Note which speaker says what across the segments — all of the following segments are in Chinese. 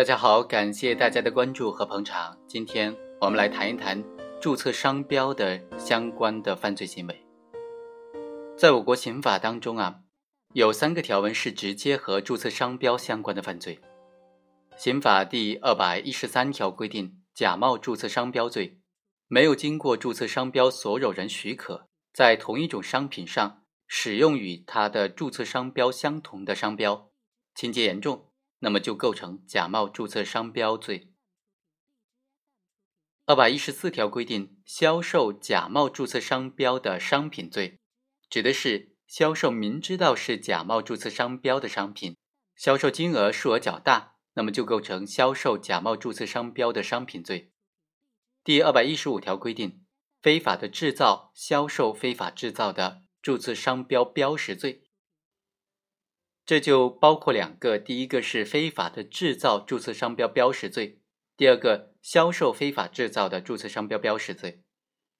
Speaker 1: 大家好，感谢大家的关注和捧场。今天我们来谈一谈注册商标的相关的犯罪行为。在我国刑法当中啊，有三个条文是直接和注册商标相关的犯罪。刑法第二百一十三条规定，假冒注册商标罪，没有经过注册商标所有人许可，在同一种商品上使用与它的注册商标相同的商标，情节严重。那么就构成假冒注册商标罪。二百一十四条规定，销售假冒注册商标的商品罪，指的是销售明知道是假冒注册商标的商品，销售金额数额较大，那么就构成销售假冒注册商标的商品罪。第二百一十五条规定，非法的制造、销售非法制造的注册商标标识罪。这就包括两个，第一个是非法的制造注册商标标识罪，第二个销售非法制造的注册商标标识罪，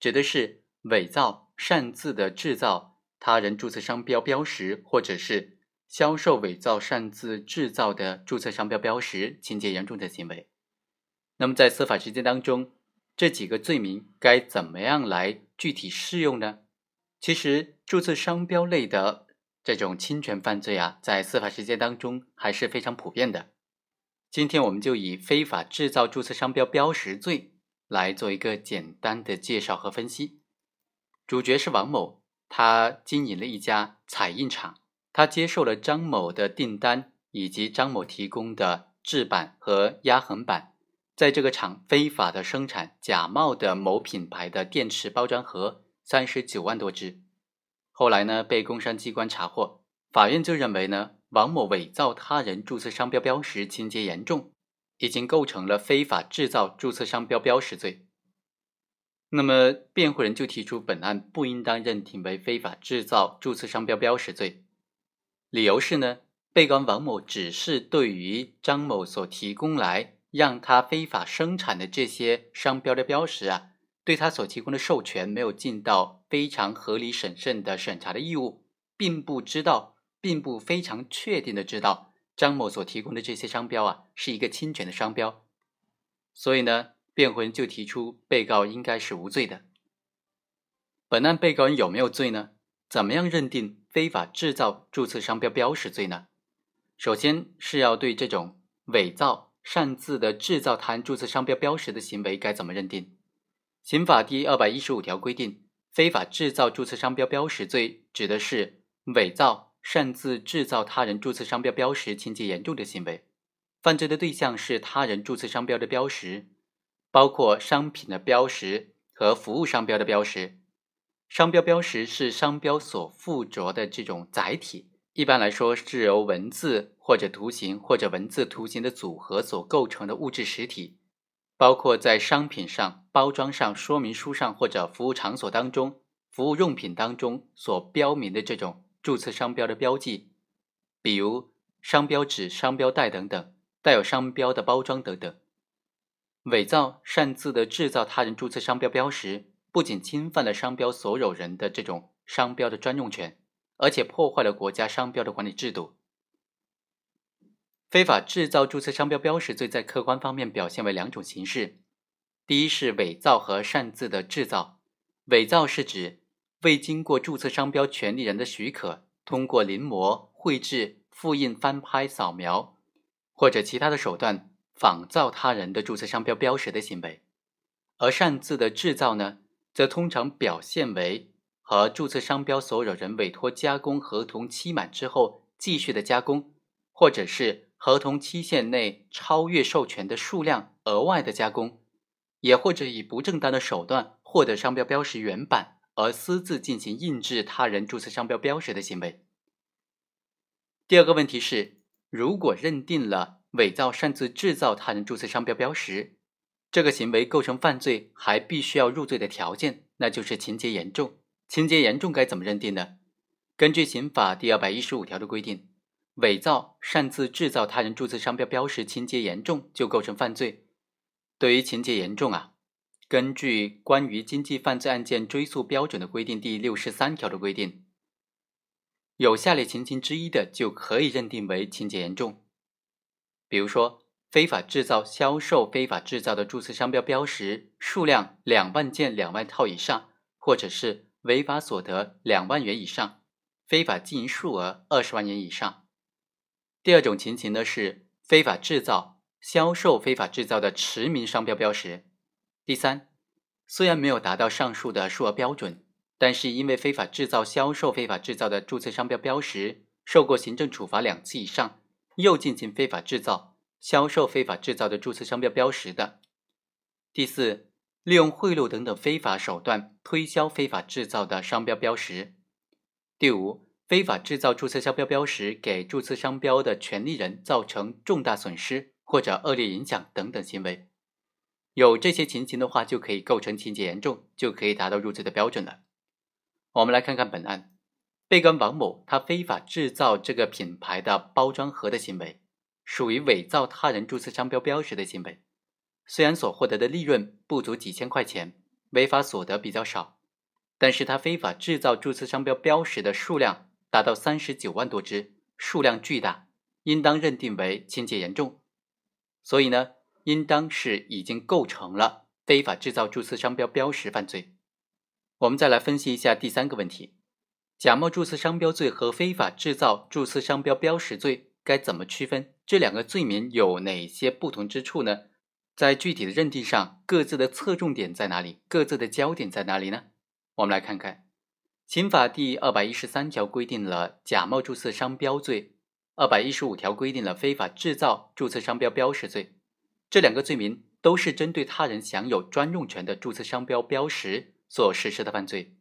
Speaker 1: 指的是伪造、擅自的制造他人注册商标标识，或者是销售伪造、擅自制造的注册商标标识，情节严重的行为。那么在司法实践当中，这几个罪名该怎么样来具体适用呢？其实注册商标类的。这种侵权犯罪啊，在司法实践当中还是非常普遍的。今天我们就以非法制造注册商标标识罪来做一个简单的介绍和分析。主角是王某，他经营了一家彩印厂，他接受了张某的订单以及张某提供的制版和压痕板，在这个厂非法的生产假冒的某品牌的电池包装盒三十九万多只。后来呢，被工商机关查获，法院就认为呢，王某伪造他人注册商标标识，情节严重，已经构成了非法制造注册商标标识罪。那么，辩护人就提出本案不应当认定为非法制造注册商标标识罪，理由是呢，被告王某只是对于张某所提供来让他非法生产的这些商标的标识啊。对他所提供的授权没有尽到非常合理审慎的审查的义务，并不知道，并不非常确定的知道张某所提供的这些商标啊是一个侵权的商标，所以呢，辩护人就提出被告应该是无罪的。本案被告人有没有罪呢？怎么样认定非法制造注册商标标识罪呢？首先是要对这种伪造、擅自的制造他人注册商标标识的行为该怎么认定？刑法第二百一十五条规定，非法制造注册商标标识罪，指的是伪造、擅自制造他人注册商标标识情节严重的行为。犯罪的对象是他人注册商标的标识，包括商品的标识和服务商标的标识。商标标识是商标所附着的这种载体，一般来说是由文字或者图形或者文字图形的组合所构成的物质实体。包括在商品上、包装上、说明书上或者服务场所当中、服务用品当中所标明的这种注册商标的标记，比如商标纸、商标袋等等，带有商标的包装等等。伪造、擅自的制造他人注册商标标识，不仅侵犯了商标所有人的这种商标的专用权，而且破坏了国家商标的管理制度。非法制造注册商标标识罪在客观方面表现为两种形式：第一是伪造和擅自的制造。伪造是指未经过注册商标权利人的许可，通过临摹、绘制、复印、翻拍、扫描或者其他的手段仿造他人的注册商标标识的行为；而擅自的制造呢，则通常表现为和注册商标所有人委托加工合同期满之后继续的加工，或者是。合同期限内超越授权的数量额外的加工，也或者以不正当的手段获得商标标识原版而私自进行印制他人注册商标标识的行为。第二个问题是，如果认定了伪造、擅自制造他人注册商标标识这个行为构成犯罪，还必须要入罪的条件，那就是情节严重。情节严重该怎么认定呢？根据刑法第二百一十五条的规定。伪造、擅自制造他人注册商标标识，情节严重就构成犯罪。对于情节严重啊，根据《关于经济犯罪案件追诉标准的规定》第六十三条的规定，有下列情形之一的就可以认定为情节严重。比如说，非法制造、销售非法制造的注册商标标识数量两万件、两万套以上，或者是违法所得两万元以上，非法经营数额二十万元以上。第二种情形呢是非法制造、销售非法制造的驰名商标标识。第三，虽然没有达到上述的数额标准，但是因为非法制造、销售非法制造的注册商标标识受过行政处罚两次以上，又进行非法制造、销售非法制造的注册商标标识的。第四，利用贿赂等等非法手段推销非法制造的商标标识。第五，非法制造注册商标标识给注册商标的权利人造成重大损失或者恶劣影响等等行为。有这些情形的话，就可以构成情节严重，就可以达到入罪的标准了。我们来看看本案，被告王某他非法制造这个品牌的包装盒的行为，属于伪造他人注册商标标识的行为。虽然所获得的利润不足几千块钱，违法所得比较少，但是他非法制造注册商标标识的数量达到三十九万多只，数量巨大，应当认定为情节严重。所以呢？应当是已经构成了非法制造注册商标标识犯罪。我们再来分析一下第三个问题：假冒注册商标罪和非法制造注册商标标识罪该怎么区分？这两个罪名有哪些不同之处呢？在具体的认定上，各自的侧重点在哪里？各自的焦点在哪里呢？我们来看看，刑法第二百一十三条规定了假冒注册商标罪，二百一十五条规定了非法制造注册商标标识罪。这两个罪名都是针对他人享有专用权的注册商标标识所实施的犯罪，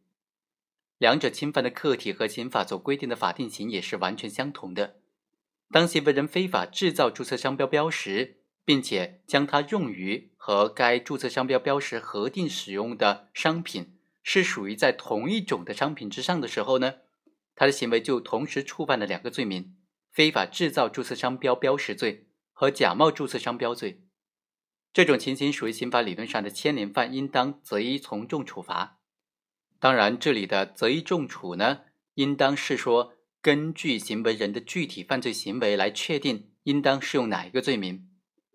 Speaker 1: 两者侵犯的客体和刑法所规定的法定刑也是完全相同的。当行为人非法制造注册商标标识，并且将它用于和该注册商标标识核定使用的商品是属于在同一种的商品之上的时候呢，他的行为就同时触犯了两个罪名：非法制造注册商标标识罪和假冒注册商标罪。这种情形属于刑法理论上的牵连犯，应当择一从重处罚。当然，这里的择一重处呢，应当是说根据行为人的具体犯罪行为来确定应当适用哪一个罪名。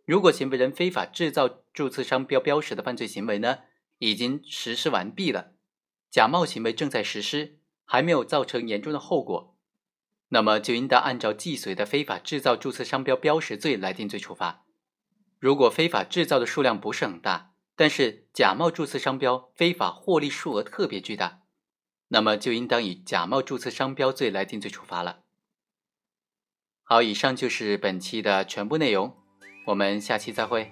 Speaker 1: 如果行为人非法制造注册商标标识的犯罪行为呢，已经实施完毕了，假冒行为正在实施，还没有造成严重的后果，那么就应当按照既遂的非法制造注册商标标识罪来定罪处罚。如果非法制造的数量不是很大，但是假冒注册商标非法获利数额特别巨大，那么就应当以假冒注册商标罪来定罪处罚了。好，以上就是本期的全部内容，我们下期再会。